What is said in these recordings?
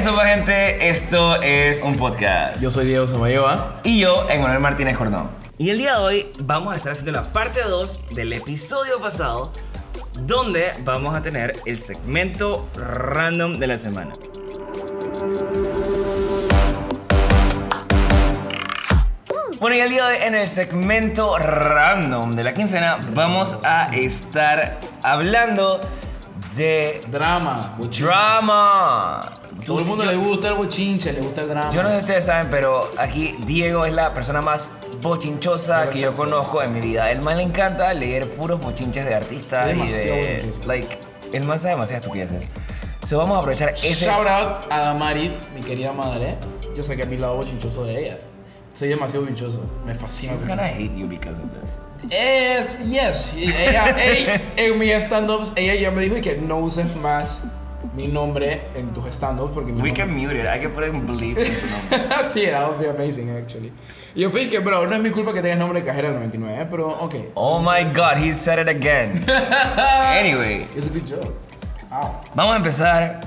eso, gente, esto es un podcast. Yo soy Diego Samayoa. Y yo, Emanuel Martínez Jordón. Y el día de hoy vamos a estar haciendo la parte 2 del episodio pasado, donde vamos a tener el segmento random de la semana. Bueno, y el día de hoy en el segmento random de la quincena vamos a estar hablando de Drama. drama. Todo el mundo Yo- le gusta el bochinche, le gusta el drama. Yo no sé si ustedes saben, pero aquí Diego es la persona más bochinchosa que yo conozco en mi vida. El man le encanta leer puros bochinches de artistas y de. Like, el man sabe demasiadas estupideces. So vamos a aprovechar ese. Shout out a Damaris, mi querida madre. Yo sé que a mi lado bochinchoso de ella. Soy demasiado bochinchoso. Me fascina. She's gonna hate you because of this. Es, yes. Ella, ella- en mis stand-ups, ella ya me dijo que no uses más mi nombre en tus stand-ups porque mi We can mute it. Hay que poner un bleep en su nombre. sí, that would be amazing, actually. Y yo fui que, bro, no es mi culpa que tengas nombre de cajera del 99, pero ok. Oh my god, he said it again. Anyway, It's a good joke. Ow. vamos a empezar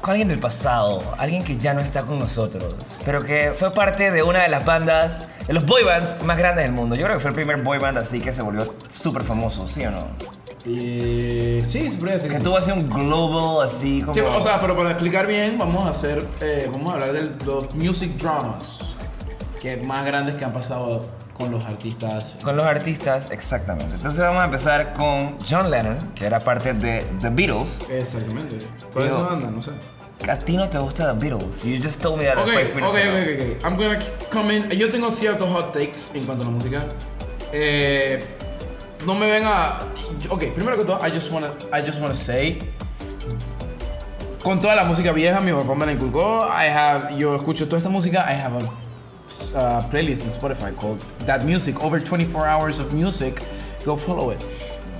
con alguien del pasado, alguien que ya no está con nosotros, pero que fue parte de una de las bandas, de los boy bands más grandes del mundo. Yo creo que fue el primer boy band así que se volvió súper famoso, ¿sí o no? Y sí, se podría decir. Que que sí. tuvo así un global así como... Sí, o sea, pero para explicar bien, vamos a hacer, eh, vamos a hablar de los music dramas que más grandes que han pasado con los artistas. Con los artistas, exactamente. Entonces vamos a empezar con John Lennon, que era parte de The Beatles. Exactamente. ¿Cuál es esa banda? No sé. A ti no te gusta The Beatles. You just told me that Ok, like ok, five ok, minutes ago. ok. I'm gonna come in. Yo tengo ciertos hot takes en cuanto a la música. Eh, no me ven a. Ok, primero que todo, I just wanna, I just wanna say. Con toda la música vieja, mi papá me la inculcó. I have, yo escucho toda esta música. I have a uh, playlist in Spotify called That Music. Over 24 hours of music. Go follow it.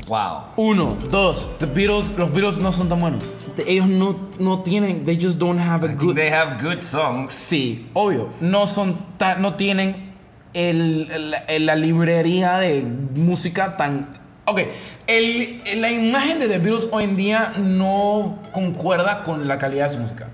Wow. Uno, dos, The Beatles, los Beatles no son tan buenos. Ellos no, no tienen, they just don't have a good. They have good songs. Sí, obvio. No son tan, no tienen el, el- la librería de música tan. Ok, el, la imagen de The Beatles hoy en día no concuerda con la calidad de su música.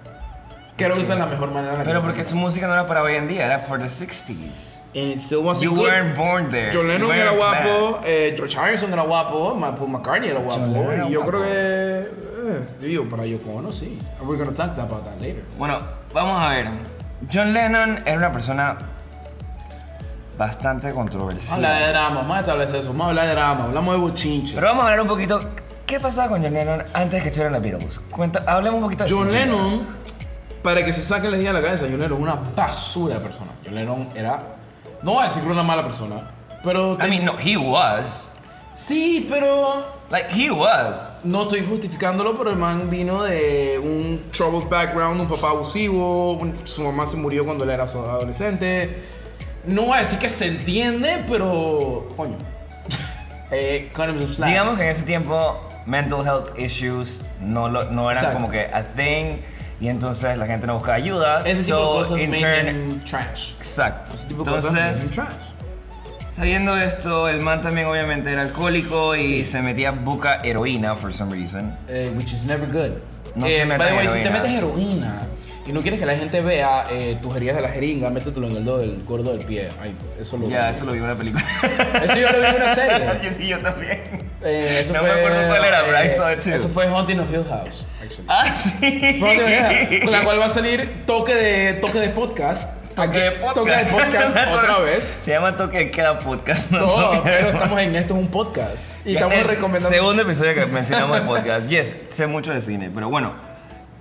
Creo que esa es la mejor manera. Pero porque su música no era para hoy en día, era for the 60s. And it still wasn't You good. weren't born there. John Lennon era guapo, eh, George Harrison era guapo, Paul McCartney era guapo. Era y yo guapo. creo que. Eh, digo, para Yoko Ono sí. We're gonna talk about that later. Bueno, vamos a ver. John Lennon era una persona bastante controversial. Habla de drama, más establece eso, vamos a hablar de drama, hablamos de bochinche. Pero vamos a hablar un poquito. ¿Qué pasaba con John Lennon antes de que estuvieran los Beatles? Cuenta, hablemos un poquito de John. Lennon, para que se saquen la idea de la cabeza, John Lennon una basura de persona. John Lennon era, no voy a decir que era una mala persona, pero... I mean, no, he was. sí, pero Like, he was. no estoy justificándolo, pero el man vino de un troubled background, un papá abusivo, un- su mamá se murió cuando él era adolescente. No voy a decir que se entiende, pero... Coño. eh, slack. Digamos que en ese tiempo, mental health issues no, lo- no eran Exacto. como que a thing. Y entonces la gente no buscaba ayuda. Ese tipo so, de cosas turn- trash. Exacto. Ese tipo de cosas Entonces, trash. sabiendo esto, el man también obviamente era alcohólico y se metía buca heroína for some reason. Eh, which is never good. No Eh, se the way, si te heroína. metes heroína y no quieres que la gente vea eh, tus heridas de la jeringa, métetelo en el dedo del gordo del pie. Ay, eso lo Ya, eso lo vi en una película. Eso yo lo vi en una serie. Yo sí, yo también. Eh, eso no fue, me acuerdo cuál era, pero I eh, saw it too. Eso fue Haunting of Hill House, actually. Ah, sí. Fue Haunting of Hill House, con la cual va a salir toque de, toque de podcast. Toque de podcast. Toque de podcast otra vez. Se llama Toque de Queda Podcast. No, No, pero estamos en esto es un podcast. Y estamos es recomendando. Segundo episodio que mencionamos de podcast. Yes, sé mucho de cine, pero bueno.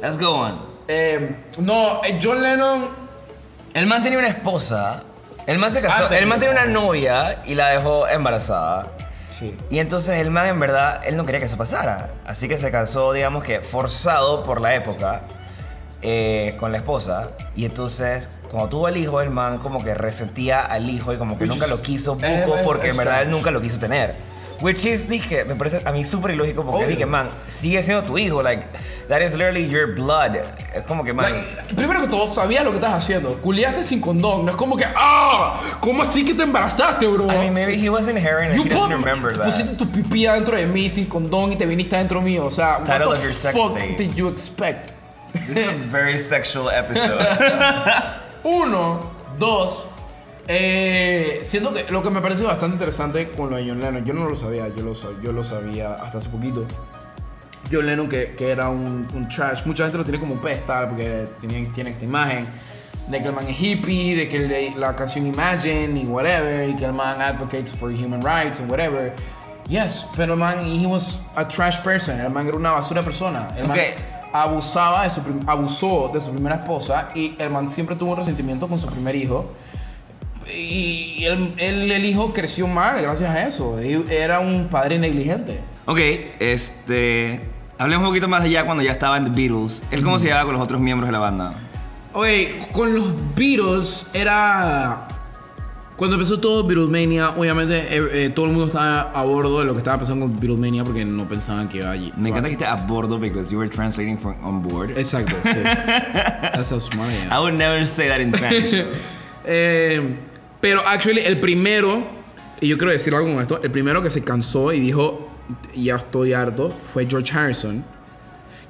Let's go on. Eh, no, eh, John Lennon. El man tenía una esposa. El man se casó. Antes el man tenía una novia y la dejó embarazada. Sí. Y entonces el man en verdad, él no quería que eso pasara. Así que se casó, digamos que forzado por la época eh, con la esposa. Y entonces, cuando tuvo el hijo, el man como que resentía al hijo y como que Which nunca is- lo quiso eh, porque en verdad él nunca lo quiso tener. Which is, dije, me parece a mí súper ilógico porque Obvio. dije, man, sigue siendo tu hijo. Like, that is literally your blood. Es como que, man. Like, primero que todo, sabías lo que estás haciendo. Culiaste sin condón. No es como que, ¡ah! ¿Cómo así que te embarazaste, bro? I mean, maybe he wasn't hearing it. You He doesn't put- remember that. Pusiste tu pipí adentro de mí sin condón y te viniste adentro mío. O sea, Title what of the your sex fuck tape. did you expect? This is a very sexual episode. Uno, dos. Eh, siento que lo que me parece bastante interesante con lo de John Lennon, yo no lo sabía, yo lo, yo lo sabía hasta hace poquito. John Lennon que, que era un, un trash, mucha gente lo tiene como un pedestal porque tienen, tiene esta imagen de que el man es hippie, de que le- la canción Imagine y whatever, y que el man advocates for human rights and whatever. Yes, pero el man, he was a trash person, el man era una basura persona. El man abusaba de su abusó de su primera esposa y el man siempre tuvo un resentimiento con su primer hijo. Y él, él- el hijo creció mal gracias a eso. Era un padre negligente. ok, este. Hablemos un poquito más allá cuando ya estaba en The Beatles. ¿Él cómo se llevaba con los otros miembros de la banda? Oye, con los Beatles era. Cuando empezó todo Beatlemania, obviamente eh, eh, todo el mundo estaba a bordo de lo que estaba pasando con Beatlemania porque no pensaban que iba allí. Me encanta que esté a bordo because you were translating from on board. Exacto, sí. That's how smart I am. I would never say that in Spanish. Eh, pero actually el primero, y yo quiero decir algo con esto, el primero que se cansó y dijo, ya estoy harto, fue George Harrison.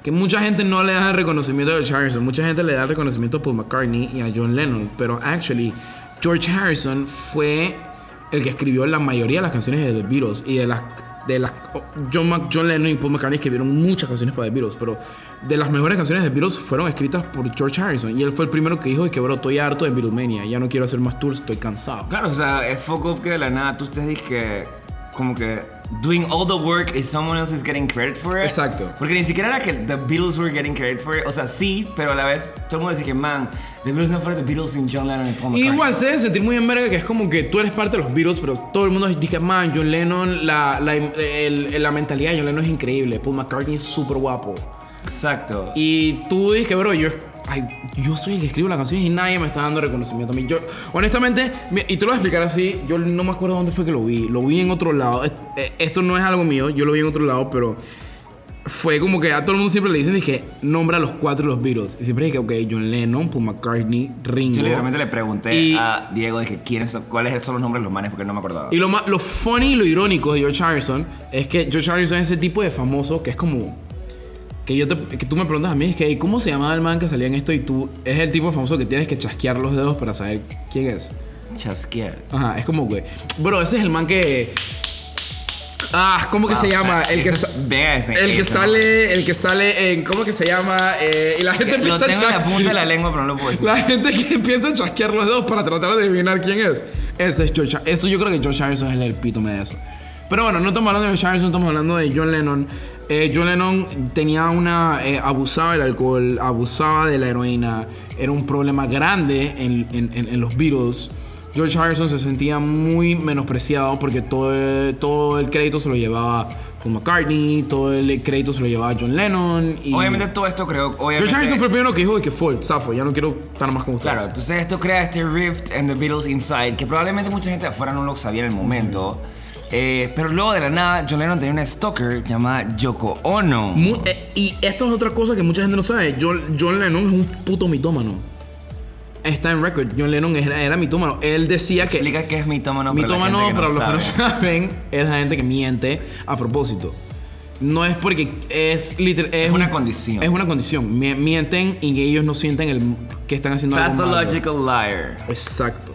Que mucha gente no le da el reconocimiento a George Harrison, mucha gente le da el reconocimiento a Paul McCartney y a John Lennon, pero actually George Harrison fue el que escribió la mayoría de las canciones de The Beatles y de las de las John, Mac- John Lennon y Paul McCartney escribieron muchas canciones para The Beatles, pero de las mejores canciones de The Beatles fueron escritas por George Harrison y él fue el primero que dijo que bro, estoy harto de Beatlemania, ya no quiero hacer más tours, estoy cansado. claro, o sea, es foco que de la nada tú te dices. Como que. Doing all the work and someone else is getting credit for it. Exacto. Porque ni siquiera era que The Beatles were getting credit for it. O sea, sí, pero a la vez todo el mundo dice que, man, The Beatles no fueron The Beatles sin John Lennon y Paul Y McCartney. igual se debe sentir muy en verga que es como que tú eres parte de los Beatles, pero todo el mundo dice, man, John Lennon, la, la, el- la mentalidad de John Lennon es increíble, Paul McCartney es súper guapo. Exacto. Y tú dices, bro, yo, ay, yo soy el que escribo las canciones y nadie me está dando reconocimiento a mí. Yo, honestamente, y te lo voy a explicar así, yo no me acuerdo dónde fue que lo vi. Lo vi en otro lado. Eh, Esto no es algo mío, yo lo vi en otro lado, pero fue como que a todo el mundo siempre le dicen, dije, nombra a los cuatro los Beatles. Y siempre dije, ok, John Lennon, Paul McCartney, Ringo. Yo literalmente le pregunté Y- a Diego que quiénes son, cuáles son los nombres de los manes porque no me acordaba. Y lo, más, lo funny y lo irónico de George Harrison es que George Harrison es ese tipo de famoso que es como. Que, yo te- que tú me preguntas a mí, es que, "Ey, ¿cómo se llamaba el man que salía en esto? Y tú, es el tipo famoso que tienes que chasquear los dedos para saber quién es. Chasquear. Ajá, es como, güey. Bro, ese es el man que. Ah, ¿cómo que Ah, se o sea, llama? el que, es- vea ese- el que ese sale. El que sale en. ¿Cómo que se llama? Eh, y la gente Lo empieza a tengo en la punta de la lengua, pero no lo puedo decir. la gente que empieza a chasquear los dedos para tratar de adivinar quién es. Ese es George Eso yo creo que George Harrison es el epítome de eso. Pero bueno, no estamos hablando de George Harrison, estamos hablando de John Lennon. Eh, John Lennon tenía una. eh, abusaba del alcohol, abusaba de la heroína. Era un problema grande en, en- en- en los Beatles. George Harrison se sentía muy menospreciado porque todo, todo el crédito se lo llevaba Paul McCartney, todo el crédito se lo llevaba John Lennon. Y Obviamente todo esto creo, obviamente... George Harrison fue el primero que dijo de que fue, ya no quiero estar más con ustedes. Claro, entonces esto crea este rift en The Beatles Inside que probablemente mucha gente afuera no lo sabía en el momento. Eh, pero luego de la nada, John Lennon tenía una stalker llamada Yoko Ono. Mu- eh, y esto es otra cosa que mucha gente no sabe. John, John Lennon es un puto mitómano. Está en record. John Lennon era, era mitómano. Él decía que. Explica qué es mitómano, mitómano, para la gente para que los que no sabe. saben, es la gente que miente a propósito. No es porque es literal. Es, una un- condición. Es una condición. Mi- Mienten y que ellos no sienten el, que están haciendo algo malo. Pathological liar. Exacto.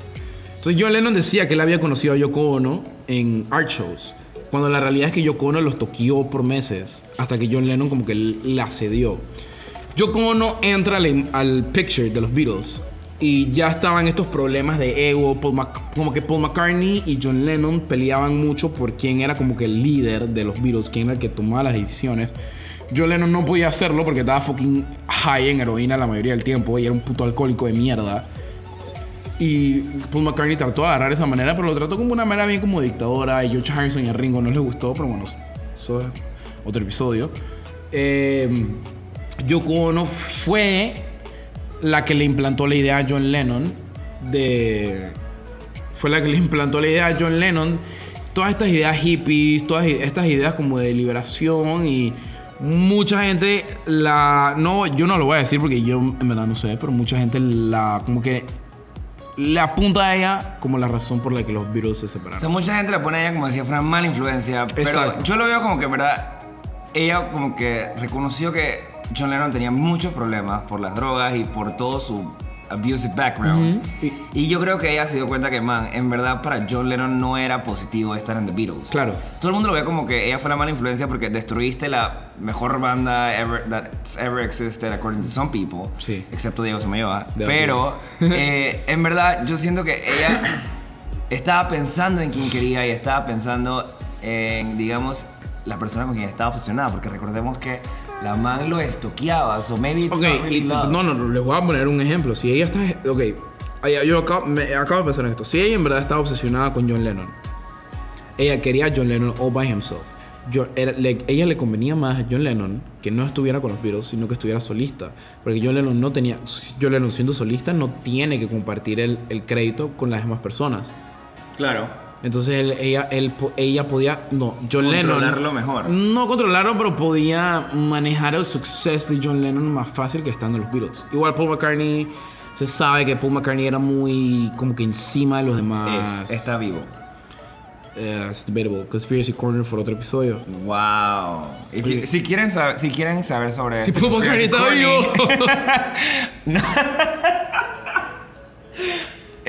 Entonces John Lennon decía que él había conocido a Yoko Ono en art shows. Cuando la realidad es que Yoko Ono los toqueó por meses. Hasta que John Lennon como que la cedió. Yoko Ono entra al, picture de los Beatles. Y ya estaban estos problemas de ego. Como que Paul McCartney y John Lennon peleaban mucho por quién era como que el líder de los Beatles. Quién era el que tomaba las decisiones. John Lennon no podía hacerlo porque estaba fucking high en heroína la mayoría del tiempo. Y era un puto alcohólico de mierda. Y Paul McCartney trató de agarrar esa manera, pero lo trató como una manera bien como dictadora. Y George Harrison y a Ringo no les gustó, pero bueno, eso es otro episodio. Eh, Yoko Ono fue la que le implantó la idea a John Lennon de... Fue la que le implantó la idea a John Lennon. Todas estas ideas hippies, todas estas ideas como de liberación y mucha gente la... No, yo no lo voy a decir porque yo en verdad no sé, pero mucha gente la... como que le apunta a ella como la razón por la que los Beatles se O separaron. sea, mucha gente la pone a ella como si fuera una mala influencia. Pero Exacto. yo lo veo como que, en verdad, ella como que reconoció que John Lennon tenía muchos problemas por las drogas y por todo su abusive background. Y- Y yo creo que ella se dio cuenta que, man, en verdad para John Lennon no era positivo estar en The Beatles. Claro. Todo el mundo lo ve como que ella fue la mala influencia porque destruiste la mejor banda ever, that's ever existed, according to some people. Sí. Excepto Diego Samayoa. Pero, eh, en verdad, yo siento que ella estaba pensando en quien quería y estaba pensando en, digamos, la persona con quien estaba obsesionada. Porque recordemos que la man lo estoqueaba. So maybe it's Ok, not really y- love. no, no, les voy a poner un ejemplo. Si ella está. Ok, yo acabo, me- acabo de pensar en esto. Si ella en verdad estaba obsesionada con John Lennon, ella quería a John Lennon all by himself. Yo- era- le- ella le convenía más a John Lennon que no estuviera con los Beatles, sino que estuviera solista. Porque John Lennon no tenía. John Lennon siendo solista no tiene que compartir el, el crédito con las demás personas. Claro. Entonces él- ella, él ella podía. No, John Lennon. Controlarlo mejor. No controlarlo, pero podía manejar el suceso de John Lennon más fácil que estando en los Beatles. Igual Paul McCartney. Se sabe que Paul McCartney era muy como que encima de los demás. Es- está vivo. Eh, it's debatable. Conspiracy Corner for otro episodio. Wow. If si, quieren saber, si quieren saber sobre Si Paul McCartney está vivo. eh,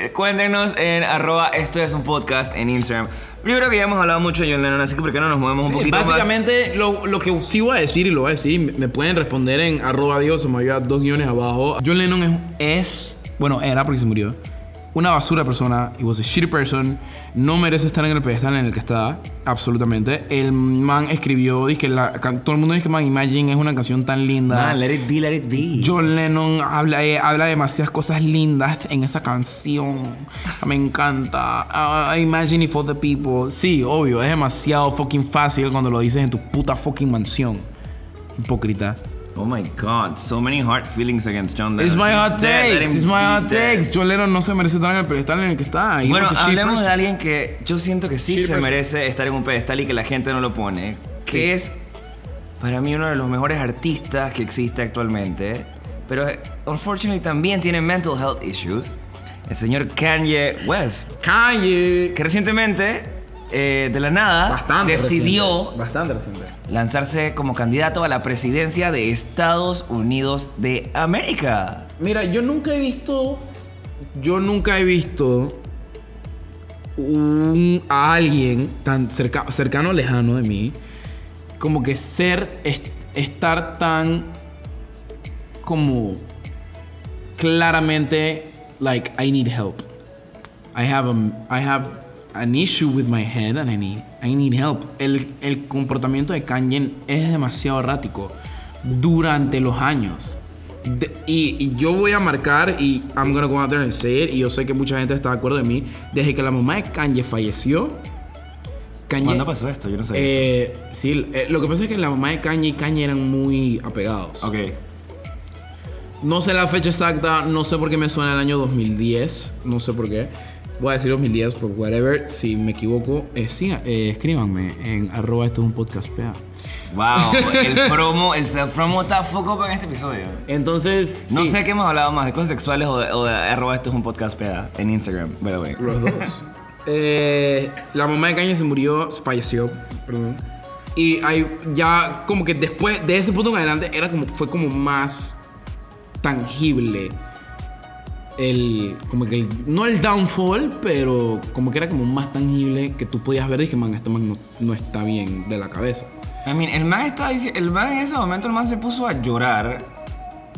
Cuéntenos en arroba esto es un podcast en Instagram. Yo creo que ya hemos hablado mucho de John Lennon, así que ¿por qué no nos movemos un poquito más? Básicamente, lo, lo que sí voy a decir, y lo voy a decir, me pueden responder en arroba Dios o me ayuda dos guiones abajo. John Lennon es, es- bueno, era porque se murió, una basura persona. He was a shitty person. No merece estar en el pedestal en el que está, absolutamente. El man escribió, dice que la, todo el mundo dice que man, Imagine es una canción tan linda. Man, let it be, let it be. John Lennon habla, eh, habla demasiadas cosas lindas en esa canción. Me encanta. Ah, Imagine for the people. Sí, obvio, es demasiado fucking fácil cuando lo dices en tu puta fucking mansión. Hipócrita. Oh my god, so many hard feelings against John Lennon. It's my hot takes. It's my hot takes. John Lennon no se merece estar en el pedestal en el que está. He Bueno, hablemos de alguien que yo siento que sí se person. merece estar en un pedestal y que la gente no lo pone. Que es, para mí, uno de los mejores artistas que existe actualmente. Pero, unfortunately, también tiene mental health issues. El señor Kanye West. Kanye. Que recientemente, eh, de la nada, Bastante decidió reciente. Bastante reciente. lanzarse como candidato a la presidencia de Estados Unidos de América. Mira, yo nunca he visto. Yo nunca he visto. Un, a alguien tan cerca, cercano o lejano de mí. Como que ser. est- estar tan. Como. Claramente. Like, I need help. I have, a, I have an issue with my head and I need, I need help. El, el comportamiento de Kanye es demasiado errático durante los años. De- y, y yo voy a marcar y I'm gonna go out there and say it y yo sé que mucha gente está de acuerdo de mí. Desde que la mamá de Kanye falleció, Kanye... ¿Cuándo pasó esto? Yo no sé. Eh, sí, eh, lo que pasa es que la mamá de Kanye y Kanye eran muy apegados. ok. No sé la fecha exacta, no sé por qué me suena el año 2010, no sé por qué. Voy a decir 2010 por whatever, si me equivoco, eh, sí, eh, escríbanme en arroba esto es un podcast PA. Wow, el promo, el self-promo está foco para este episodio. Entonces, No sí, sé qué hemos hablado más, de cosas sexuales o de, o de arroba esto es un podcast peda en Instagram, by the way. los dos. Eh, la mamá de Kanye se murió, falleció, perdón. Y hay, ya como que después de ese punto en adelante era como, fue como más tangible el, como que el- no el downfall, pero como que era como más tangible que tú podías ver y que man, este man no, no está bien de la cabeza. I mean, el man está el man en ese momento el man se puso a llorar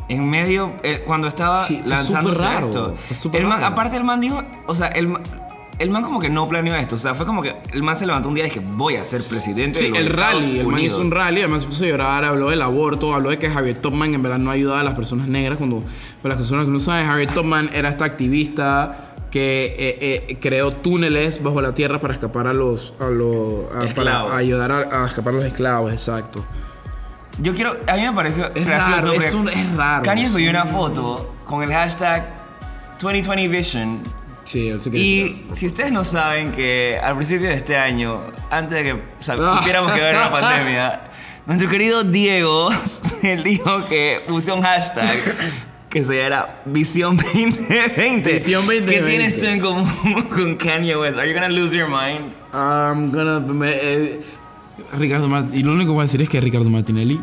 en medio eh, cuando estaba Sí, lanzándose raro, esto. fue súper El man- raro. aparte el man dijo, o sea, el man, el man como que no planeó esto, o sea, fue como que el man se levantó un día y dije, voy a ser presidente Sí, de los el Estados rally, el man Unidos". hizo un rally, además se puso a llorar, habló del aborto, habló de que Harriet Tubman en verdad no ayudaba a las personas negras. Cuando, para las personas que no saben, Harriet Tubman era esta activista que eh, eh, creó túneles bajo la tierra para escapar a los. A los a- para ayudar a, a escapar a los esclavos, exacto. Yo quiero, a mí me pareció Es gracioso raro, es, un- es raro. Kanye subió una foto con el hashtag 2020 Vision Sí, él se quería Y si ustedes no saben que al principio de este año, antes de que Ah. supiéramos que iba a haber una pandemia, nuestro querido Diego, él dijo que puso un hashtag que se llama Visión 2020. Visión 2020. ¿Qué tienes tú en común con Kanye West? Are you gonna lose your mind? I'm gonna. eh, Ricardo Martinelli. Y lo único que voy a decir es que Ricardo Martinelli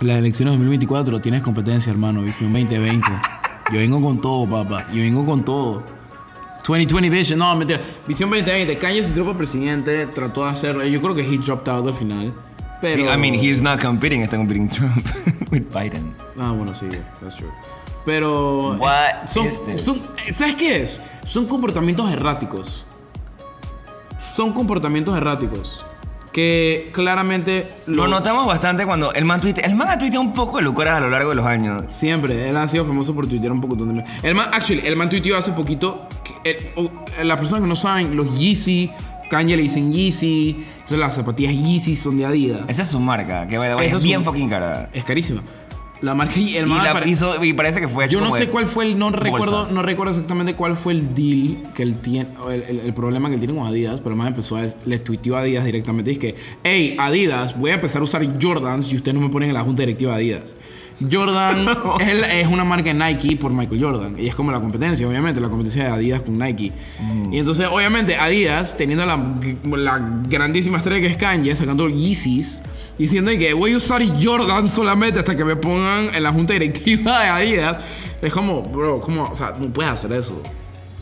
Las elecciones 2024 tienes competencia, hermano. Visión 2020. Yo vengo con todo, papá. Yo vengo con todo. 2020 Vision, no, mentira. Visión 2020. Kanye se tiró para presidente. Trató de hacerlo. Yo creo que he dropped out al final. Pero. Sí, I mean, he's not competing, está competing Trump with Biden. Ah, bueno, sí, that's true. Pero. What son, is this? son- ¿Sabes qué es? Son comportamientos erráticos. Son comportamientos erráticos. Que claramente Lo notamos bastante cuando el man tuitea. El man ha tuiteado un poco de locuras a lo largo de los años. Siempre, él ha sido famoso por tuitear un poco donde El man, actually, el man tuiteó hace poquito. Que el- o- las personas que no saben, los Yeezy, Kanye le dicen Yeezy. Entonces las zapatillas Yeezy son de Adidas. Esa es su marca, que vaya, es es bien su- fucking cara. Es carísima. La marca y el Y, man la hizo, y parece que fue Yo no sé cuál fue el, no recuerdo, no recuerdo exactamente cuál fue el deal que él tiene, el, el- el problema que él tiene con Adidas, pero además empezó a, le tuiteó a Adidas directamente, dice que, hey, Adidas, voy a empezar a usar Jordans y ustedes no me ponen en la junta directiva de Adidas. Jordan es, una marca de Nike por Michael Jordan. Y es como la competencia, obviamente, la competencia de Adidas con Nike. Mm. Y entonces, obviamente, Adidas, teniendo la, la grandísima estrella que es Kanye, sacando Yeezys, diciendo que voy a usar Jordan solamente hasta que me pongan en la junta directiva de Adidas. Es como, bro, como, o sea, no puedes hacer eso.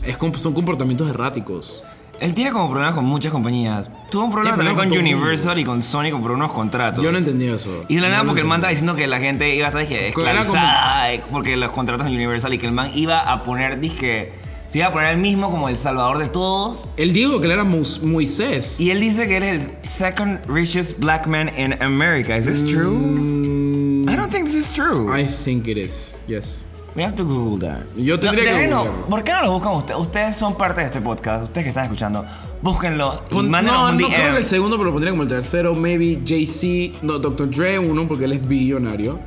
Es, son comportamientos erráticos. Él tiene como problemas con muchas compañías. Tuvo un problema también con con el Universal y con Sony por unos contratos. Yo no entendí eso. Y de la No nada, porque el man estaba diciendo que la gente iba a estar dije, esclavizada eh, porque los contratos en Universal y que el man iba a poner, dije, se iba a poner él mismo como el salvador de todos. Él dijo que él era Moisés. Y él dice que él es el second richest black man in America. Is this true? Mm, I don't think this is true. I think it is. Yes. We have to Google that. Yo tendría que déjenos- googlearlo. ¿Por qué no lo buscan ustedes? Ustedes son parte de este podcast. Ustedes que están escuchando. Búsquenlo y Pon- no, un no creo que el segundo, pero lo pondría como el tercero. Maybe Jay-Z. No, Dr. Dre, uno, porque él es billonario.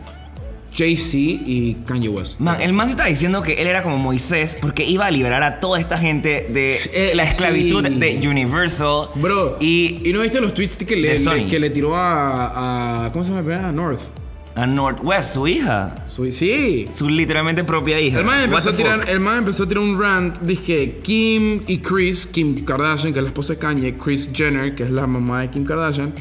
Jay-Z y Kanye West. Man, el man se está diciendo que él era como Moisés porque iba a liberar a toda esta gente de Eh, la esclavitud sí. de Universal. Bro, y ¿y no viste los tweets que le, le- que le tiró a, a- ¿Cómo se llama? A North. A Northwest, su hija. Su- sí. Su literalmente propia hija. El man, empezó a tirar, el man empezó a tirar un rant. Dice Kim y Chris, Kim Kardashian, que es la esposa de Kanye, Chris Jenner, que es la mamá de Kim Kardashian.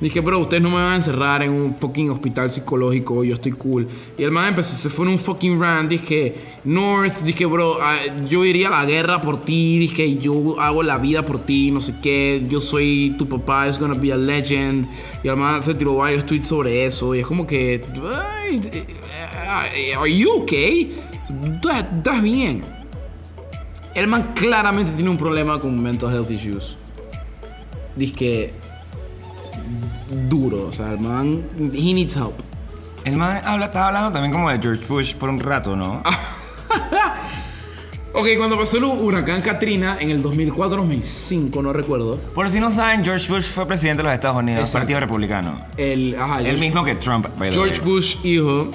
Dije, bro, ustedes no me van a encerrar en un fucking hospital psicológico, yo estoy cool. Y el man empezó, se fue en un fucking rant. Dije, North, dije, bro, ah, yo iría a la guerra por ti. Dije, yo hago la vida por ti, no sé qué. Yo soy tu papá, es gonna be a legend. Y el man se tiró varios tweets sobre eso. Y es como que, eh, ¿are you okay? ¿Tú estás- estás bien? El man claramente tiene un problema con mental health issues. Dice que duro, o sea, el man he needs help. El man habla, estaba hablando también como de George Bush por un rato, ¿no? Ok, cuando pasó el huracán Katrina en el 2004-2005, no recuerdo. Por si no saben, George Bush fue presidente de los Estados Unidos, Exacto. Partido Republicano. El, ajá, El George- mismo que Trump, by the George way. Bush, hijo.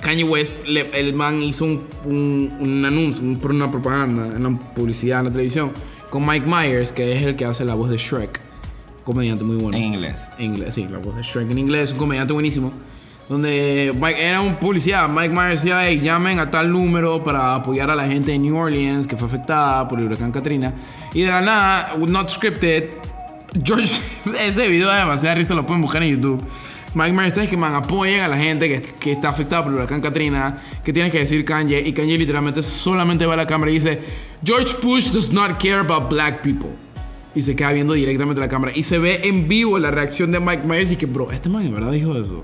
Kanye West, le- el man hizo un, un- un anuncio, un- una propaganda, una publicidad en la televisión con Mike Myers, que es el que hace la voz de Shrek. Comediante muy bueno. En inglés. En inglés, sí, la voz de Shrek en inglés, un comediante buenísimo. Donde Mike- era un publicidad. Mike Myers decía, hey, llamen a tal número para apoyar a la gente de New Orleans que fue afectada por el huracán Katrina. Y de la nada, not scripted, George, ese video da demasiada risa, lo pueden buscar en YouTube. Mike Myers dice que man, apoyen a la gente que, que está afectada por el huracán Katrina. Que tienes que decir Kanye. Y Kanye literalmente solamente va a la cámara y dice: George Bush does not care about black people. Y se queda viendo directamente la cámara. Y se ve en vivo la reacción de Mike Myers. Y que, bro, este man en verdad dijo eso.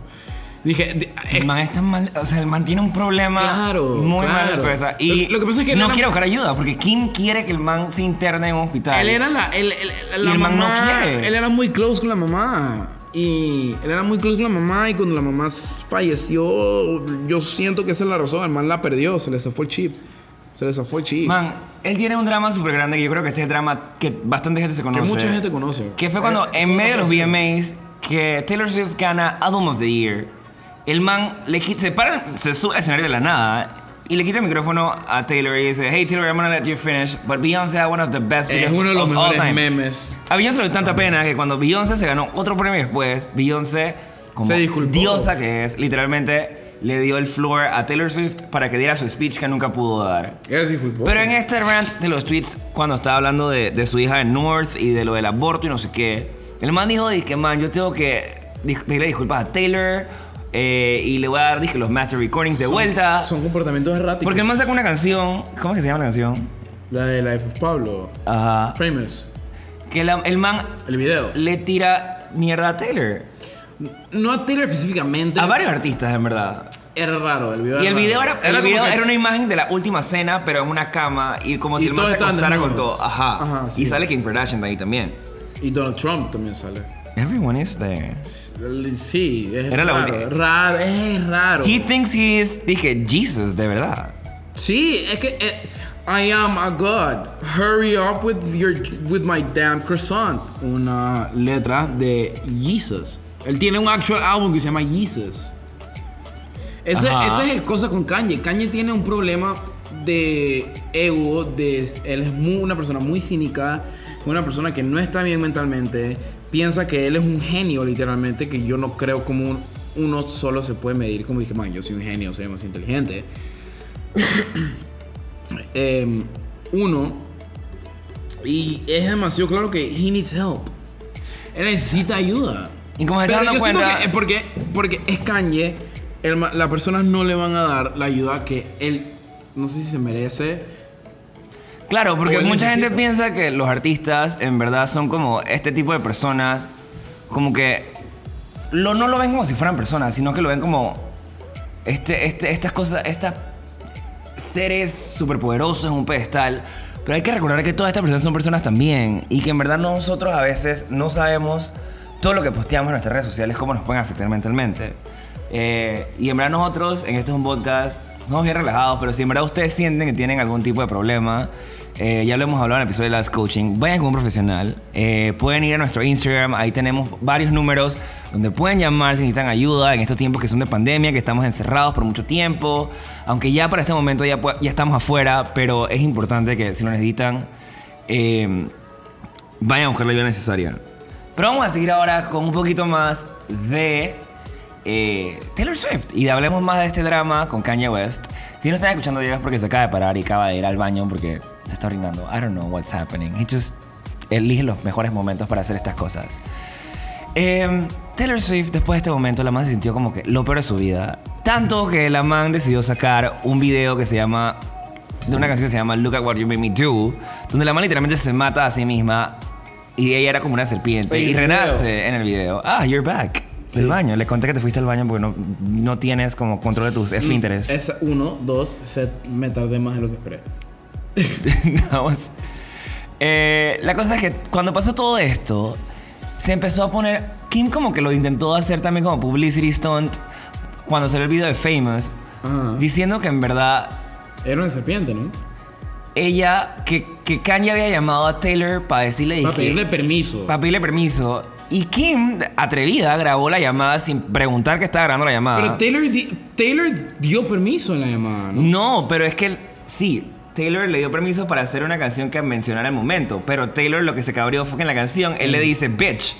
Dije, de- El man está mal, o sea, el man tiene un problema Claro, muy mal de claro. cabeza. Y Lo- lo que pasa es que no era- quiere buscar ayuda, porque ¿quién quiere que el man se interne en un hospital? Él era la, él- él- la Y el man no mamá- quiere. Él era muy close con la mamá. Y él era muy close con la mamá. Y cuando la mamá falleció, yo siento que esa es la razón. El man la perdió. Se le zafó el chip. Se le zafó el. Man, él tiene un drama súper grande que yo creo que este es el drama que bastante gente se que conoce. mucha gente conoce. Que fue cuando, Eh, en medio de los. VMAs, que Taylor Swift gana Album of the Year. El man le quita, se para, se sube al escenario de la nada y le quita el micrófono a Taylor y dice: Hey Taylor, I'm gonna let you finish, but Beyoncé had one of the best Es videos uno de los mejores memes. A Beyoncé le dio tanta pena que cuando Beyoncé se ganó otro premio después, Beyoncé, como Se diosa que es, literalmente le dio el floor a Taylor Swift para que diera su speech que nunca pudo dar. Pero en este rant de los tweets, cuando estaba hablando de, de su hija en North y de lo del aborto y no sé qué, el man dijo, que man, yo tengo que pedirle disculpas a Taylor eh, y le voy a dar, dije, los master recordings de Son- vuelta. Son comportamientos erráticos. Porque el man sacó una canción, ¿cómo es que se llama la canción? La de Life of Pablo. Ajá. Famous. Que la- el man El video. le tira mierda a Taylor. No a Taylor específicamente. A varios artistas, en verdad. Era raro el video. Y el raro. video era, el como video que- era una imagen de la última cena, pero en una cama y como Y si el man se acostara con todo. Ajá. Ajá, sí. Y sale Kim Kardashian de ahí también. Y Donald Trump también sale. Everyone is there. Sí, es Era la raro. última. Raro, es raro. He thinks he is, dije, Jesus, de verdad. Sí, es que eh, I am a god. Hurry up with your with my damn croissant. Una letra de Jesus. Él tiene un actual álbum que se llama Jesus. Ese, ese es el cosa con Kanye. Kanye tiene un problema de ego, de él es muy- una persona muy cínica, una persona que no está bien mentalmente, piensa que él es un genio literalmente, que yo no creo como un- uno solo se puede medir, como dije, man, yo soy un genio, soy más inteligente. Em, uno, y es demasiado claro que he needs help. Él necesita ayuda. Y como se está dando cuenta- que es porque, porque es Kanye, las personas no le van a dar la ayuda que él, no sé si se merece. Claro, porque mucha gente piensa que los artistas en verdad son como este tipo de personas, como que lo, no lo ven como si fueran personas, sino que lo ven como este, este, estas cosas, estas seres superpoderosos en un pedestal. Pero hay que recordar que todas estas personas son personas también y que en verdad nosotros a veces no sabemos todo lo que posteamos en nuestras redes sociales, cómo nos pueden afectar mentalmente. Eh, y en verdad nosotros, en esto es un podcast, somos bien relajados, pero si en verdad ustedes sienten que tienen algún tipo de problema, eh, ya lo hemos hablado en el episodio de Life Coaching, vayan con un profesional. Eh, pueden ir a nuestro Instagram, ahí tenemos varios números donde pueden llamar si necesitan ayuda en estos tiempos que son de pandemia, que estamos encerrados por mucho tiempo. Aunque ya para este momento ya, ya estamos afuera, pero es importante que si lo necesitan, vayan a buscar la ayuda necesaria. Pero vamos a seguir ahora con un poquito más de eh, Taylor Swift y hablemos más de este drama con Kanye West. Si no están escuchando Diego es porque se acaba de parar y acaba de ir al baño porque se está orinando. I don't know what's happening. He just elige los mejores momentos para hacer estas cosas. Eh, Taylor Swift, después de este momento, la man se sintió como que lo peor de su vida. Tanto que la man decidió sacar un video que se llama. de una canción que se llama Look at What You Made Me Do, donde la man literalmente se mata a sí misma y ella era como una serpiente Oye, y renace en el video. Ah, you're back. Del baño. Le conté que te fuiste al baño porque no, no tienes como control de tus esfínteres. Es uno, dos, set, me tardé más de lo que esperé. Vamos. Eh, la cosa es que cuando pasó todo esto, se empezó a poner. Kim, como que lo intentó hacer también como publicity stunt cuando salió el video de Famous, Ajá. diciendo que en verdad Era una serpiente, ¿no? Ella, que, que Kanye había llamado a Taylor para decirle. Para pedirle permiso. para pedirle permiso. Y Kim, atrevida, grabó la llamada sin preguntar que estaba grabando la llamada. Pero Taylor, di- Taylor dio permiso en la llamada, ¿no? No, pero es que sí, Taylor le dio permiso para hacer una canción que mencionara el momento. Pero Taylor lo que se cabrió fue que en la canción él le dice bitch.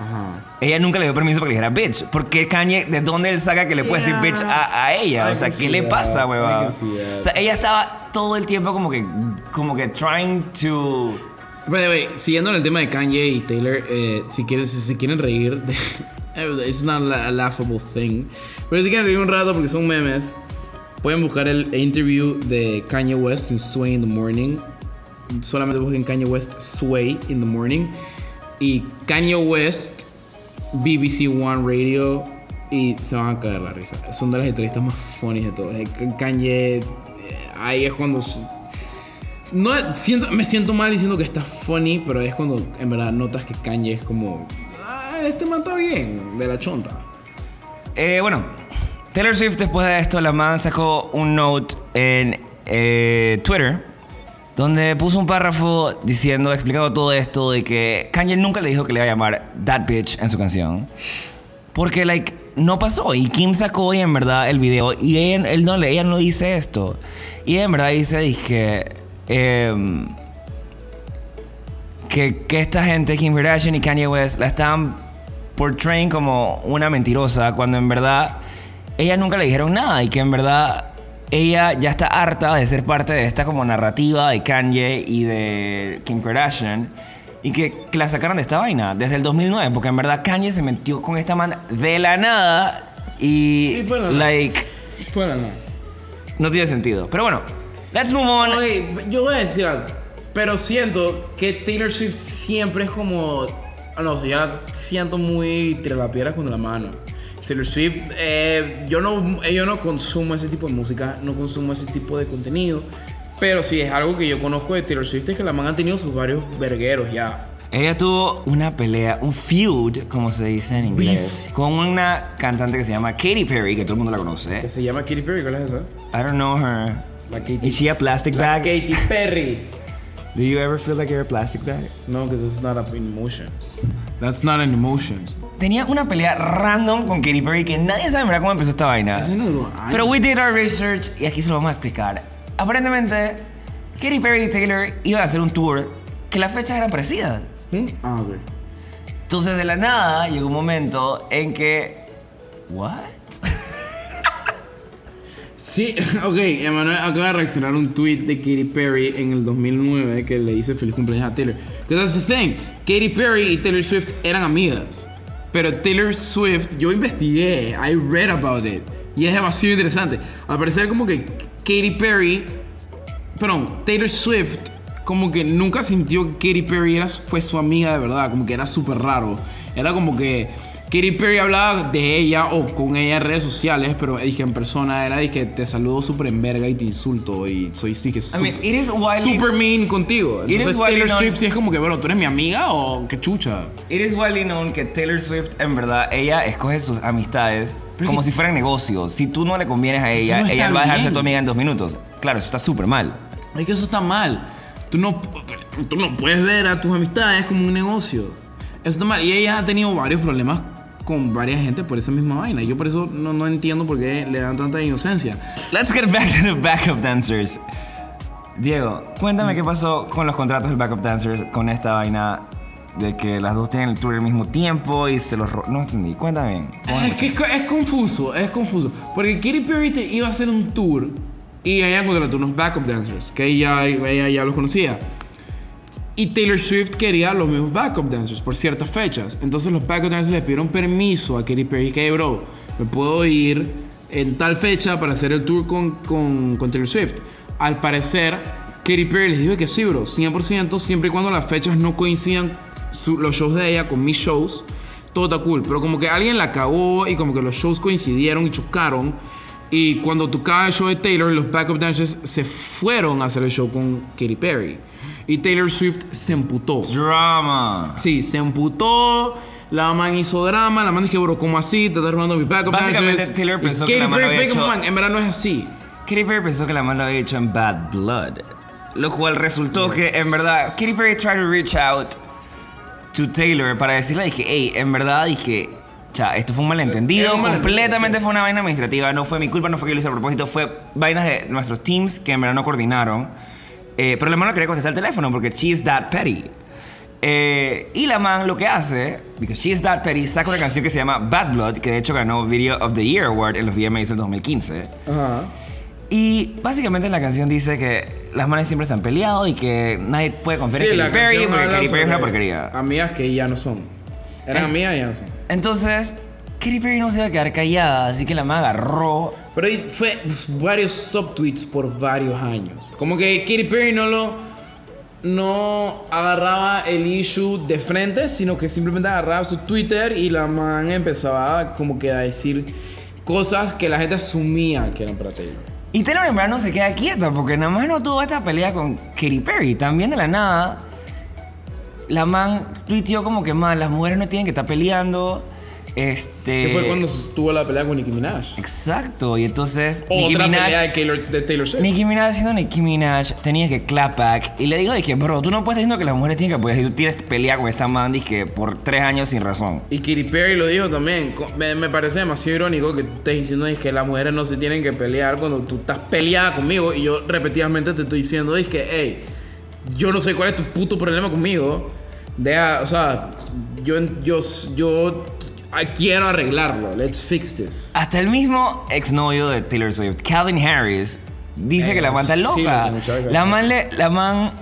Ajá. Ella nunca le dio permiso para que dijera bitch. Porque Kanye, ¿de dónde él saca que le puede decir bitch a, a ella? I o sea, ¿qué see le that. pasa, huevada? O sea, ella estaba todo el tiempo como que, como que trying to. The way, siguiendo en el tema de Kanye y Taylor, eh, si, quieren, si se quieren reír, it's not a laughable thing. Pero si quieren reír un rato porque son memes, pueden buscar el interview de Kanye West en Sway in the Morning. Solamente busquen Kanye West Sway in the Morning. Y Kanye West, BBC One Radio. Y se van a caer la risa. Son de las entrevistas más funny de todas. Kanye, ahí es cuando no siento, me siento mal diciendo que está funny, pero es cuando en verdad notas que Kanye es como. Ah, este man está bien, de la chonta. Eh, bueno, Taylor Swift después de esto, la man sacó un note en eh, Twitter donde puso un párrafo diciendo, explicando todo esto de que Kanye nunca le dijo que le iba a llamar That Bitch en su canción. Porque, like, no pasó. Y Kim sacó hoy en verdad el video y ella, él no, ella no dice esto. Y en verdad dice, dije, em, que, que esta gente, Kim Kardashian y Kanye West, la estaban portraying como una mentirosa cuando en verdad ella nunca le dijeron nada y que en verdad ella ya está harta de ser parte de esta como narrativa de Kanye y de Kim Kardashian y que, que la sacaron de esta vaina desde el 2009, porque en verdad Kanye se metió con esta man de la nada y Sí, fue la nada. like Fuera, no. No tiene sentido. Pero bueno, let's move on. Yo voy a decir algo. Pero siento que Taylor Swift siempre es como. ah, No, yo la siento muy entre la piedra con la mano. Taylor Swift, eh, yo, no, eh, yo no consumo ese tipo de música, no consumo ese tipo de contenido. Pero sí es algo que yo conozco de Taylor Swift, es que la man ha tenido sus varios vergueros ya. Ella tuvo una pelea, un feud, como se dice en inglés, Beef. con una cantante que se llama Katy Perry, que todo el mundo la conoce. Que se llama Katy Perry, ¿cuál es esa? I don't know her. La Katy. Is she a plastic La bag? Katy Perry. Do you ever feel like you're a plastic bag? No, because that's not an emotion. That's not an emotion. Tenía una pelea random con Katy Perry que nadie sabe en verdad cómo empezó esta vaina. Hace. Pero we did our research y aquí se lo vamos a explicar. Aparentemente, Katy Perry y Taylor iban a hacer un tour que las fechas eran parecidas. ¿Mm? Ah, ok. Entonces, de la nada, llegó un momento en que. ¿What? Sí, ok, Emanuel acaba de reaccionar un tweet de Katy Perry en el 2009 que le dice feliz cumpleaños a Taylor. Because that's the thing, Katy Perry y Taylor Swift eran amigas. Pero Taylor Swift, yo investigué, I read about it. Y es demasiado interesante. Al parecer como que Katy Perry, perdón, Taylor Swift como que nunca sintió que Katy Perry era, fue su amiga de verdad, como que era súper raro. Era como que Katy Perry hablaba de ella o con ella en redes sociales, pero dije en persona era dije te saludo súper en verga y te insulto y soy dije I mean, super mean contigo. It is Entonces Taylor known- Swift sí es como que, bueno, ¿tú eres mi amiga o qué chucha? It is widely known que Taylor Swift, en verdad, ella escoge sus amistades Pero como que- si fueran negocios. Si tú no le convienes a ella, no ella va a dejar de ser bien. tu amiga en dos minutos. Claro, eso está súper mal. Es que eso está mal. Tú no, tú no puedes ver a tus amistades como un negocio. Eso está mal. Y ella ha tenido varios problemas con varias gente por esa misma vaina. Yo por eso no, no entiendo por qué le dan tanta inocencia. Let's get back to the backup dancers. Diego, cuéntame qué pasó con los contratos del backup dancers con esta vaina de que las dos tienen el tour al mismo tiempo y se los No entendí, cuéntame. Es que es, es confuso, es confuso. Porque Katy Perry te iba a hacer un tour y ella contrató unos backup dancers, que ella, ya los conocía. Y Taylor Swift quería los mismos backup dancers por ciertas fechas. Entonces los backup dancers le pidieron permiso a Katy Perry que, "Hey, bro, me puedo ir en tal fecha para hacer el tour con, con, Taylor Swift. Al parecer, Katy Perry les dijo que sí, bro, 100%, siempre y cuando las fechas no coincidan los shows de ella con mis shows. Todo está cool, pero como que alguien la cagó y como que los shows coincidieron y chocaron. Y cuando tocaba el show de Taylor, los backup dancers se fueron a hacer el show con Katy Perry. Y Taylor Swift se emputó. Drama. Sí, se emputó. La man hizo drama. La man dijo, bro, ¿cómo así? Te estás robando mi backup Básicamente, dancers. Taylor Y pensó que Katy la man Perry había hecho- man, en verdad no es así. Katy Perry pensó que la man lo había hecho en Bad Blood. Lo cual resultó que, en verdad, Katy Perry tried to reach out to Taylor para decirle, dije, hey, en verdad, dije, cha, esto fue un malentendido, un malentendido, completamente sí. fue una vaina administrativa, no fue mi culpa, no fue que lo hice a propósito, fue vainas de nuestros teams que en verdad no coordinaron. Eh, pero la man no quería contestar el teléfono porque she's that petty. Eh, y la man lo que hace, because she's that petty, saca una canción que se llama Bad Blood, que de hecho ganó Video of the Year Award en los VMAs del 2015. Ajá. Y básicamente la canción dice que las manes siempre se han peleado y que nadie puede confiar en Katy Perry porque Katy Perry es una porquería. Amigas que ya no son. Eran amigas y ya no son. Entonces, Katy Perry no se iba a quedar callada, así que la man agarró. Pero fue varios subtweets por varios años. Como que Katy Perry no lo. No agarraba el issue de frente, sino que simplemente agarraba su Twitter y la man empezaba como que a decir cosas que la gente asumía que eran para Taylor. Y Taylor en no se queda quieta porque nada más no tuvo esta pelea con Katy Perry. También de la nada, la man tuiteó como que más las mujeres no tienen que estar peleando. Este. Que fue cuando tuvo la pelea con Nicki Minaj. Exacto, y entonces. Nicki Otra Minaj- pelea de Taylor, de Taylor Swift. Nicki Minaj haciendo Nicki Minaj tenía que clap back y le digo dije, bro, tú no puedes decir que las mujeres tienen que apoyar si tú tienes pelea con esta man que por tres años sin razón. Y Katy Perry lo dijo también. Me, me parece demasiado irónico que tú estés diciendo que las mujeres no se tienen que pelear cuando tú estás peleada conmigo. Y yo repetidamente te estoy diciendo que, hey, yo no sé cuál es tu puto problema conmigo. Deja, o sea, yo, yo, yo quiero arreglarlo. Let's fix this. Hasta el mismo exnovio de Taylor Swift, Calvin Harris, dice Eh, que la man está sí, loca. muchachos. la man le, la man,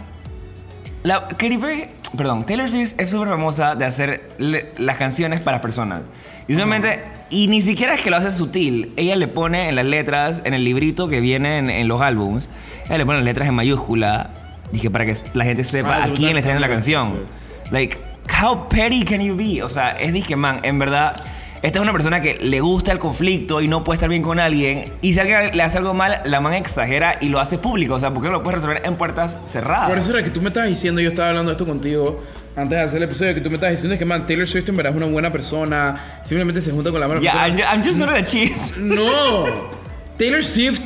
la Katy Perry, perdón, Taylor Swift es súper famosa de hacer le- las canciones para personas. Y solamente, y ni siquiera es que lo hace sutil. Ella le pone en las letras, en el librito que viene en, en los álbums, ella le pone las letras en mayúscula, dije, para que la gente sepa Ah, a quién le está estás- haciendo la canción. Like, how petty can you be? O sea, es dije, man, en verdad, esta es una persona que le gusta el conflicto y no puede estar bien con alguien. Y si alguien le hace algo mal, la man exagera y lo hace público. O sea, ¿por qué no lo puedes resolver en puertas cerradas? Por eso era que tú me estabas diciendo, yo estaba hablando de esto contigo antes de hacer el episodio, que tú me estabas diciendo es que, man, Taylor Swift en verdad es una buena persona, simplemente se junta con la mala Yeah, I'm, persona. I'm just not a cheese. No. Taylor Swift,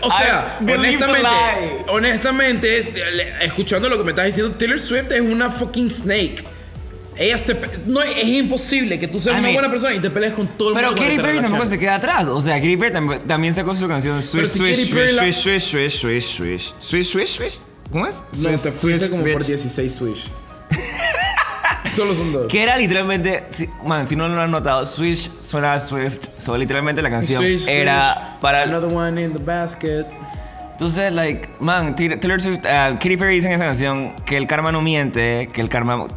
o sea, honestamente, honestamente, escuchando lo que me estás diciendo, Taylor Swift es una fucking snake. Ella se no es imposible que tú seas I una mean- buena persona y te pelees con todo el Pero mundo. con Katy Perry tampoco se queda atrás. O sea, Katy Perry tam- también sacó su canción Swish, si Swish, Swish, la- Swish, Swish, Swish, Swish, Swish, Swish, Swish, Swish, Swish. ¿Cómo es? No, Swish, te fuiste Swish, como por bitch. 16 Swish. Solo son dos. Que era literalmente, si, man, si no lo han notado, Swish suena a Swift. So, literalmente la canción Swish, era swish, para. Another one in the basket. Entonces, like, man, Taylor Swift, uh, Katy Perry dice en esa canción que el karma no miente, que el karma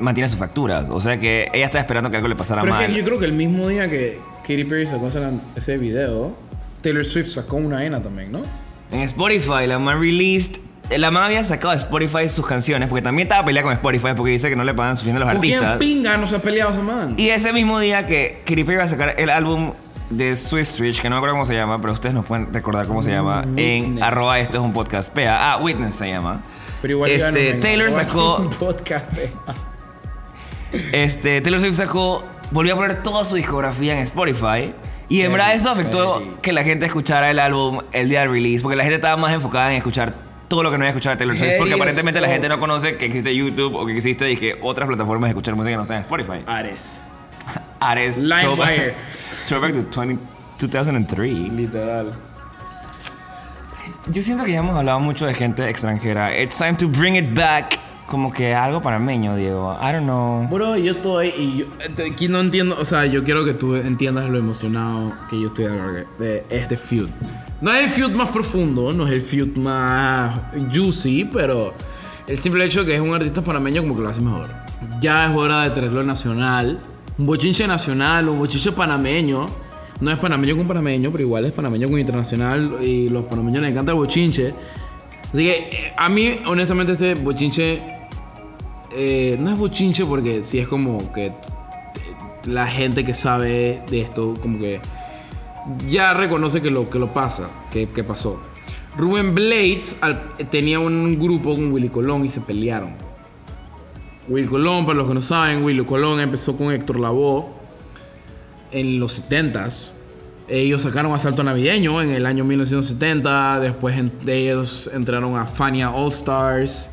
mantiene sus facturas. O sea que ella está esperando que algo le pasara Pero es mal. que yo creo que el mismo día que Katy Perry sacó ese video, Taylor Swift sacó una ENA también, ¿no? En Spotify, la man released. La man había sacado de Spotify sus canciones, porque también estaba peleada con Spotify, porque dice que no le pagan suficiente a los ¿Con quién artistas. pinga no se ha peleado esa man? Y ese mismo día que Perry iba a sacar el álbum de Swiss Switch, que no me acuerdo cómo se llama, pero ustedes nos pueden recordar cómo se llama, en Witness. arroba esto es un podcast. Pea, ah, Witness se llama. Pero igual no este, Taylor sacó, un podcast. este, Taylor Swift sacó, volvió a poner toda su discografía en Spotify. Y en verdad eso afectó que la gente escuchara el álbum el día del release, porque la gente estaba más enfocada en escuchar todo lo que no había escuchado de Taylor Swift, porque aparentemente la gente no conoce que existe YouTube o que existe y que otras plataformas de escuchar música no en Spotify. Ares. Ares. LimeWire. Throwback to 20 2003. Literal. Yo siento que ya hemos hablado mucho de gente extranjera. It's time to bring it back. Como que algo panameño, Diego. I don't know. Bro, yo estoy y yo aquí no entiendo, o sea, yo quiero que tú entiendas lo emocionado que yo estoy de este feud. No es el feud más profundo, no es el feud más juicy, pero el simple hecho de que es un artista panameño como que lo hace mejor. Ya es hora de traerlo nacional, un bochinche nacional, un bochinche panameño. No es panameño con panameño, pero igual es panameño con internacional y los panameños les encanta el bochinche. Así que eh, a mí, honestamente, este bochinche eh, no es bochinche porque sí es como que la gente que sabe de esto, como que ya reconoce que lo, que lo pasa, que, pasó. Rubén Blades tenía un grupo con Willy Colón y se pelearon. Willy Colón, para los que no saben, Willy Colón empezó con Héctor Lavoe en los 70s. Ellos sacaron Asalto Navideño en el año 1970. Después en- de ellos entraron a Fania All Stars.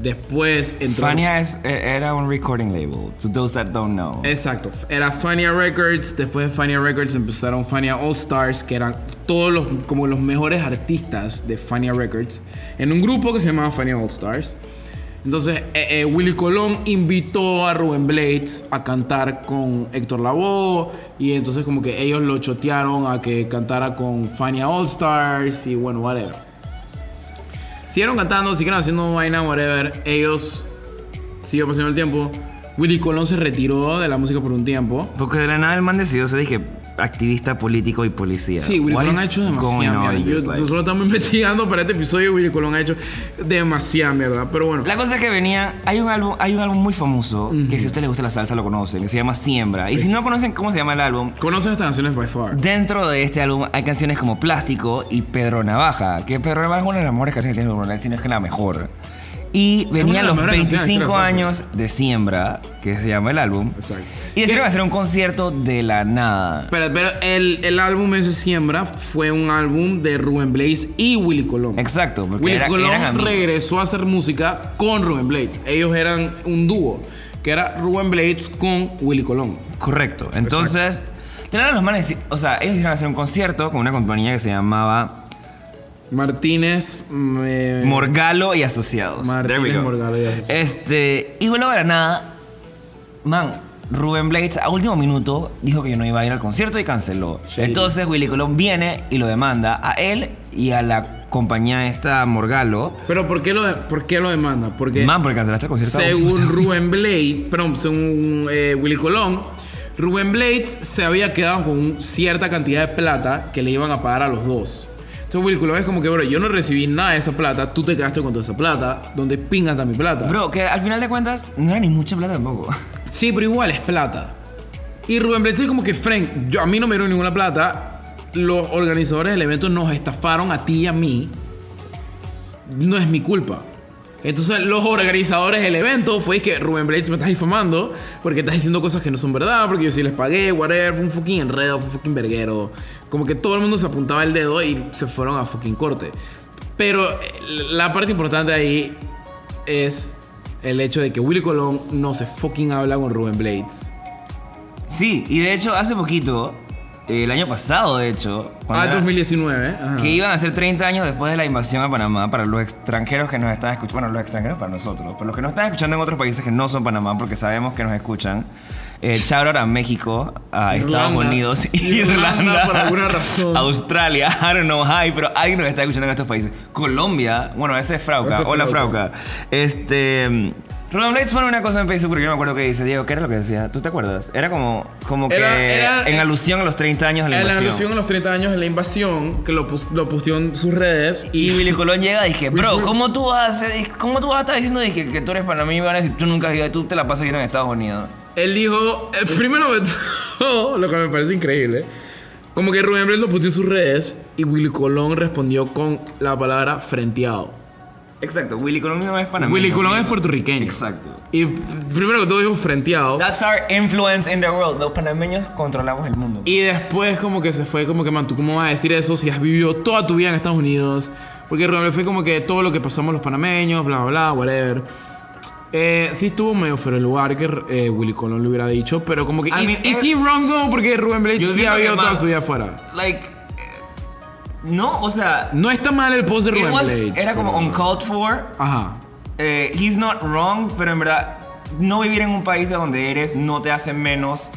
Después entró. Fania es- eh, era un recording label. To those that don't know. Exacto. Era Fania Records. Después de Fania Records empezaron Fania All Stars, que eran todos los como los mejores artistas de Fania Records. En un grupo que se llamaba Fania All Stars. Entonces, eh, eh, Willy Colón invitó a Rubén Blades a cantar con Héctor Lavoe. Y entonces, como que ellos lo chotearon a que cantara con Fania All Stars. Y bueno, whatever. Siguieron cantando, siguieron haciendo vaina, whatever. Ellos siguió pasando el tiempo. Willy Colón se retiró de la música por un tiempo. Porque de la nada el man decidió ser, dije, activista político y policía. Sí, Willy What Colón ha hecho demasiada mierda. Yo- nosotros estamos investigando para este episodio Willy Colón ha hecho demasiada mierda. Pero bueno. La cosa es que venía, hay un álbum, hay un álbum muy famoso que si a usted le gusta la salsa lo conocen, que se llama Siembra. Y si no conocen cómo se llama el álbum, ¿Conoces estas canciones by far? dentro de este álbum hay canciones como Plástico y Pedro Navaja, que Pedro Navaja es una de las mejores canciones que tiene Bruno, si no es que la mejor. Y venían los mejores canciones de 25 la salsa. años de Siembra, que se llama el álbum. Exacto. Y decidieron hacer un concierto de la nada. Pero, pero el, el álbum ese Siembra fue un álbum de Rubén Blades y Willy Colón. Exacto, porque Willy era- Colón eran regresó a hacer música con Rubén Blades. Ellos eran un dúo, que era Rubén Blades con Willy Colón. Correcto. Entonces, nada los manes, o sea, ellos iban a hacer un concierto con una compañía que se llamaba Martínez. mm, eh, Morgalo y Asociados. Martínez, There we go. Morgalo y Asociados. Este, y bueno, de la nada, man, Rubén Blades a último minuto dijo que yo no iba a ir al concierto y canceló. Entonces Willy Colón viene y lo demanda a él y a la compañía esta Morgalo. Pero ¿por qué lo, por qué lo demanda? Porque Man, porque cancelaste el concierto. según Rubén Blades, perdón, según eh, Willy Colón, Rubén Blades se había quedado con cierta cantidad de plata que le iban a pagar a los dos. Entonces Willy Colón es como que, bro, yo no recibí nada de esa plata, tú te quedaste con toda esa plata, ¿dónde pinga está mi plata? Bro, que al final de cuentas no era ni mucha plata tampoco. Sí, pero igual es plata. Y Rubén Blades es como que, Frank, yo, a mí no me dieron ninguna plata. Los organizadores del evento nos estafaron a ti y a mí. No es mi culpa. Entonces los organizadores del evento fue que Rubén Blades me estás difamando porque estás diciendo cosas que no son verdad, porque yo sí les pagué, whatever, fue un fucking enredo, fue un fucking verguero. Como que todo el mundo se apuntaba el dedo y se fueron a fucking corte. Pero eh, la parte importante ahí es el hecho de que Willy Colón no se fucking habla con Rubén Blades. Sí, y de hecho hace poquito, eh, el año pasado de hecho, Ah, era- 2019, ajá. que iban a ser 30 años después de la invasión a Panamá para los extranjeros que nos están escuchando, bueno, los extranjeros para nosotros, pero los que nos están escuchando en otros países que no son Panamá porque sabemos que nos escuchan. Eh, shout out a México, a Estados Irlanda. Unidos, Irlanda, Irlanda, por alguna razón. Australia, I don't know why, pero alguien nos está escuchando en estos países. Colombia, bueno, ese es Frauca, Ese es hola Frauca. Este. Rubén Blades pone una cosa en Facebook porque yo me acuerdo qué dice. Diego, ¿qué era lo que decía? ¿Tú te acuerdas? Era como, como que Era- era- en alusión a los 30 años de la En invasión. alusión a los 30 años de la invasión, que lo, pus- lo posteó en sus redes. Y Y, Willy Colón llega y dije, bro, ¿cómo tú vas a hacer, cómo tú vas a estar diciendo de que, que tú eres panameño si tú nunca has ido y tú te la pasas viendo en Estados Unidos? Él dijo, eh, primero de todo, lo que me parece increíble, como que Rubén Blades lo posteó en sus redes y Willy Colón respondió con la palabra frenteado. Exacto, Willy Colón no es panameño. Willy Colón es puertorriqueño. Exacto. Y primero que todo dijo frenteado. That's our influence in the world. Los panameños controlamos el mundo. Y después como que se fue como que, man, ¿tú cómo vas a decir eso si has vivido toda tu vida en Estados Unidos? Porque realmente fue como que todo lo que pasamos los panameños, bla, bla, bla, whatever. Eh, sí estuvo medio fuera de lugar que eh, Willy Colón le hubiera dicho, pero como que... I ¿Is, mean, is es- he wrong though? Porque Rubén Blades sí ha vivido toda su vida afuera. Like, eh, no, o sea, No está mal el post de Rubén was- Blades. era como pero- uncalled for. Ajá. Eh, he's not wrong, pero en verdad, no vivir en un país de donde eres no te hace menos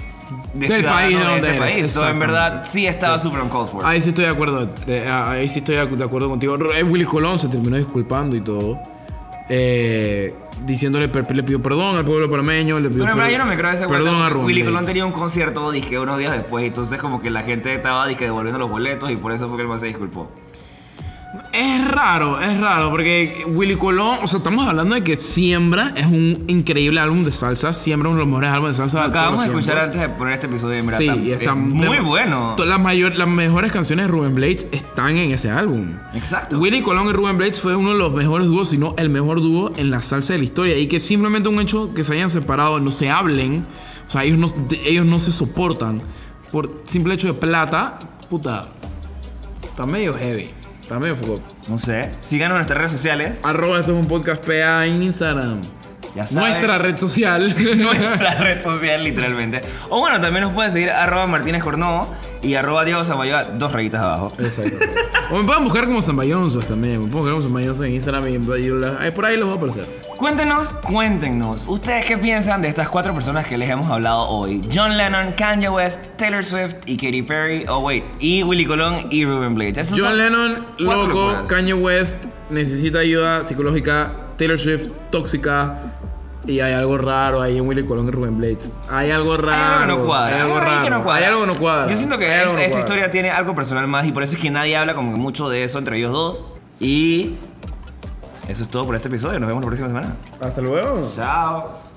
de Del país de de donde ese eres, país. So, en verdad, sí estaba super uncalled for. Ahí sí estoy de acuerdo. eh, ahí sí estoy de acuerdo contigo. Willy Colón se terminó disculpando y todo. Eh, diciéndole, le pidió perdón al pueblo panameño. Le pidió Pero en verdad per- yo no me creo ese Perdón a Willy Colón tenía un concierto dije unos días después, entonces como que la gente estaba dije devolviendo los boletos y por eso fue que el man se disculpó. Es raro, es raro, porque Willy Colón, o sea, estamos hablando de que Siembra es un increíble álbum de salsa. Siembra es uno de los mejores álbumes de salsa. de Acabamos de escuchar antes de poner este episodio en verdad. Sí, está- y está es muy de- bueno. Las, mayor, las mejores canciones de Rubén Blades están en ese álbum. Exacto. Willy Colón y Rubén Blades fue uno de los mejores dúos, si no el mejor dúo en la salsa de la historia. Y que simplemente un hecho que se hayan separado, no se hablen, o sea, ellos no, de- ellos no se soportan por simple hecho de plata, puta, está medio heavy. Medio foco. No sé. Síganos en nuestras redes sociales. Arroba esto es un podcast PA en Instagram. Ya saben. Nuestra red social. nuestra red social, literalmente. O bueno, también nos pueden seguir arroba Martínez Cornovo y arroba Diego Zamayoa, dos rayitas abajo. Exacto. O me pueden buscar como Zambayonzos también. Me pueden buscar como Zambayonzos en Instagram y por ahí los va a aparecer. Cuéntenos, cuéntenos, ¿ustedes qué piensan de estas cuatro personas que les hemos hablado hoy? John Lennon, Kanye West, Taylor Swift y Katy Perry, oh wait, y Willy Colón y Ruben Blades. Esos John Lennon, loco. locuras. Kanye West necesita ayuda psicológica. Taylor Swift, tóxica. Y hay algo raro ahí en Willy Colón y Rubén Blades. Hay algo raro. Hay algo que no cuadra. Hay algo raro. que no cuadra. Hay algo que no cuadra. Yo siento que esta, no historia tiene algo personal más y por eso es que nadie habla como que mucho de eso entre ellos dos. Y eso es todo por este episodio. Nos vemos la próxima semana. Hasta luego. Chao.